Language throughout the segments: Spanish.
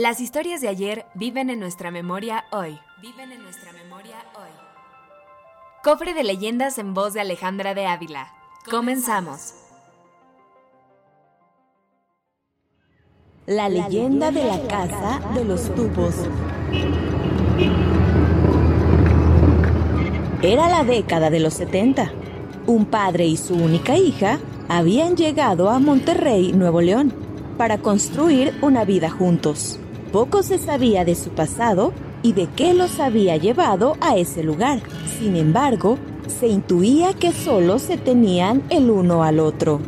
Las historias de ayer viven en nuestra memoria hoy. Viven en nuestra memoria hoy. Cofre de leyendas en voz de Alejandra de Ávila. Comenzamos. La leyenda de la casa de los tubos. Era la década de los 70. Un padre y su única hija habían llegado a Monterrey, Nuevo León, para construir una vida juntos. Poco se sabía de su pasado y de qué los había llevado a ese lugar. Sin embargo, se intuía que solo se tenían el uno al otro.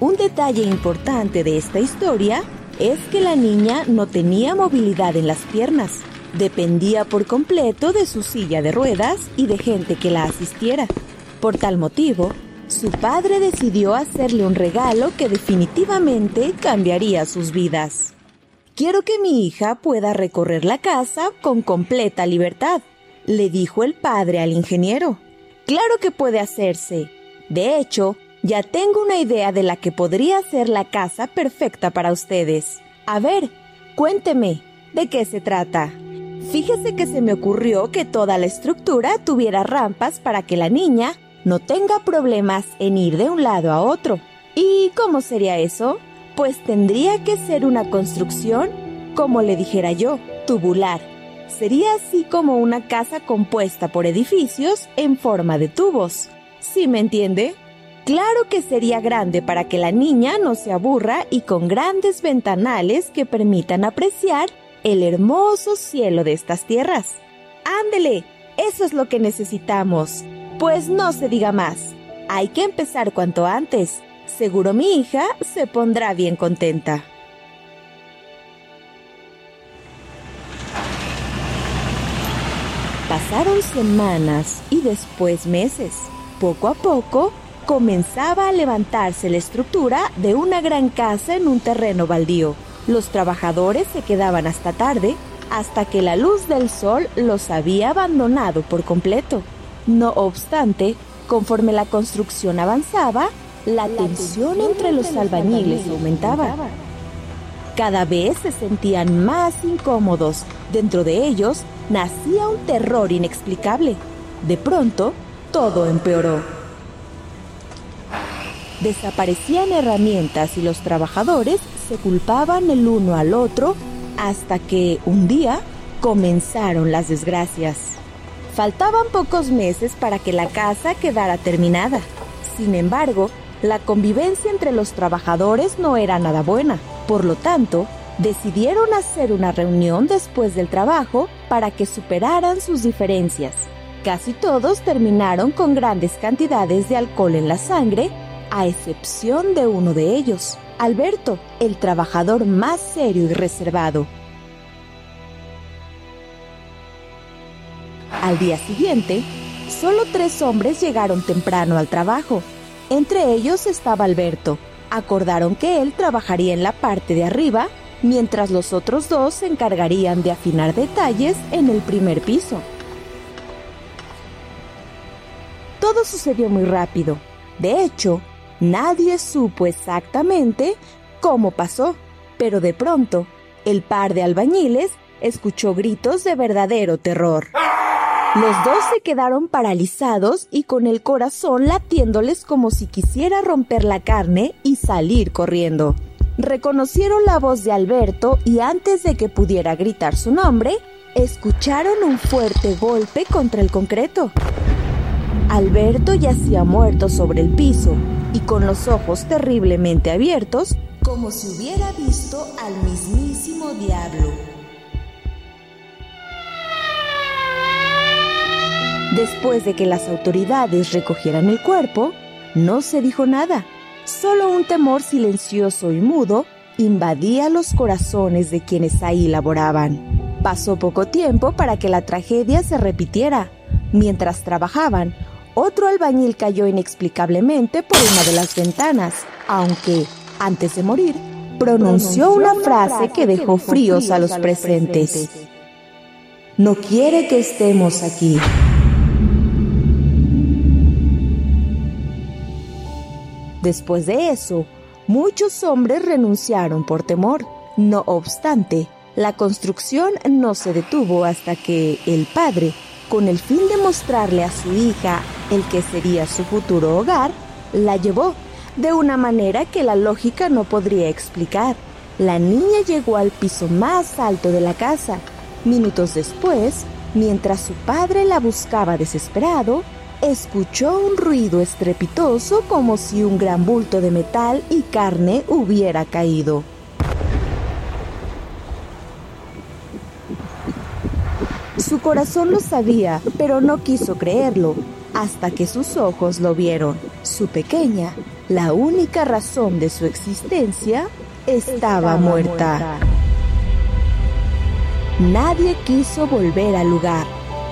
Un detalle importante de esta historia es que la niña no tenía movilidad en las piernas, dependía por completo de su silla de ruedas y de gente que la asistiera. Por tal motivo, su padre decidió hacerle un regalo que definitivamente cambiaría sus vidas. Quiero que mi hija pueda recorrer la casa con completa libertad, le dijo el padre al ingeniero. Claro que puede hacerse. De hecho, ya tengo una idea de la que podría ser la casa perfecta para ustedes. A ver, cuénteme, ¿de qué se trata? Fíjese que se me ocurrió que toda la estructura tuviera rampas para que la niña no tenga problemas en ir de un lado a otro. ¿Y cómo sería eso? Pues tendría que ser una construcción, como le dijera yo, tubular. Sería así como una casa compuesta por edificios en forma de tubos. ¿Sí me entiende? Claro que sería grande para que la niña no se aburra y con grandes ventanales que permitan apreciar el hermoso cielo de estas tierras. Ándele, eso es lo que necesitamos. Pues no se diga más. Hay que empezar cuanto antes. Seguro mi hija se pondrá bien contenta. Pasaron semanas y después meses. Poco a poco, comenzaba a levantarse la estructura de una gran casa en un terreno baldío. Los trabajadores se quedaban hasta tarde, hasta que la luz del sol los había abandonado por completo. No obstante, conforme la construcción avanzaba, la tensión entre los albañiles aumentaba. Cada vez se sentían más incómodos. Dentro de ellos nacía un terror inexplicable. De pronto, todo empeoró. Desaparecían herramientas y los trabajadores se culpaban el uno al otro hasta que un día comenzaron las desgracias. Faltaban pocos meses para que la casa quedara terminada. Sin embargo, la convivencia entre los trabajadores no era nada buena. Por lo tanto, decidieron hacer una reunión después del trabajo para que superaran sus diferencias. Casi todos terminaron con grandes cantidades de alcohol en la sangre a excepción de uno de ellos, Alberto, el trabajador más serio y reservado. Al día siguiente, solo tres hombres llegaron temprano al trabajo. Entre ellos estaba Alberto. Acordaron que él trabajaría en la parte de arriba, mientras los otros dos se encargarían de afinar detalles en el primer piso. Todo sucedió muy rápido. De hecho, Nadie supo exactamente cómo pasó, pero de pronto el par de albañiles escuchó gritos de verdadero terror. Los dos se quedaron paralizados y con el corazón latiéndoles como si quisiera romper la carne y salir corriendo. Reconocieron la voz de Alberto y antes de que pudiera gritar su nombre, escucharon un fuerte golpe contra el concreto. Alberto yacía muerto sobre el piso y con los ojos terriblemente abiertos, como si hubiera visto al mismísimo diablo. Después de que las autoridades recogieran el cuerpo, no se dijo nada. Solo un temor silencioso y mudo invadía los corazones de quienes ahí laboraban. Pasó poco tiempo para que la tragedia se repitiera. Mientras trabajaban, otro albañil cayó inexplicablemente por una de las ventanas, aunque, antes de morir, pronunció una frase que dejó fríos a los presentes. No quiere que estemos aquí. Después de eso, muchos hombres renunciaron por temor. No obstante, la construcción no se detuvo hasta que el padre, con el fin de mostrarle a su hija el que sería su futuro hogar, la llevó de una manera que la lógica no podría explicar. La niña llegó al piso más alto de la casa. Minutos después, mientras su padre la buscaba desesperado, escuchó un ruido estrepitoso como si un gran bulto de metal y carne hubiera caído. Su corazón lo sabía, pero no quiso creerlo, hasta que sus ojos lo vieron. Su pequeña, la única razón de su existencia, estaba, muerta. Nadie quiso volver al lugar,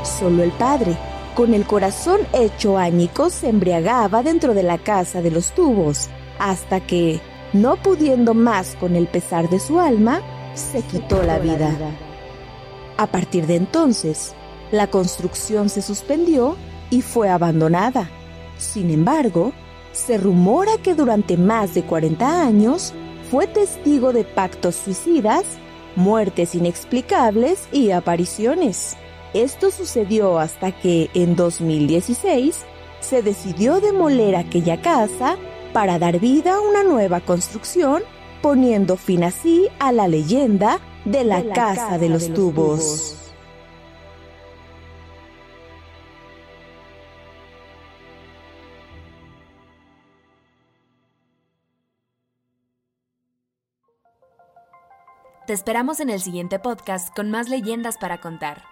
solo el padre con el corazón hecho añicos, se embriagaba dentro de la casa de los tubos, hasta que, no pudiendo más con el pesar de su alma, se quitó la vida. A partir de entonces, la construcción se suspendió y fue abandonada. Sin embargo, se rumora que durante más de 40 años fue testigo de pactos suicidas, muertes inexplicables y apariciones. Esto sucedió hasta que en 2016 se decidió demoler aquella casa para dar vida a una nueva construcción, poniendo fin así a la leyenda de la, casa, de los, tubos. Te esperamos en el siguiente podcast con más leyendas para contar.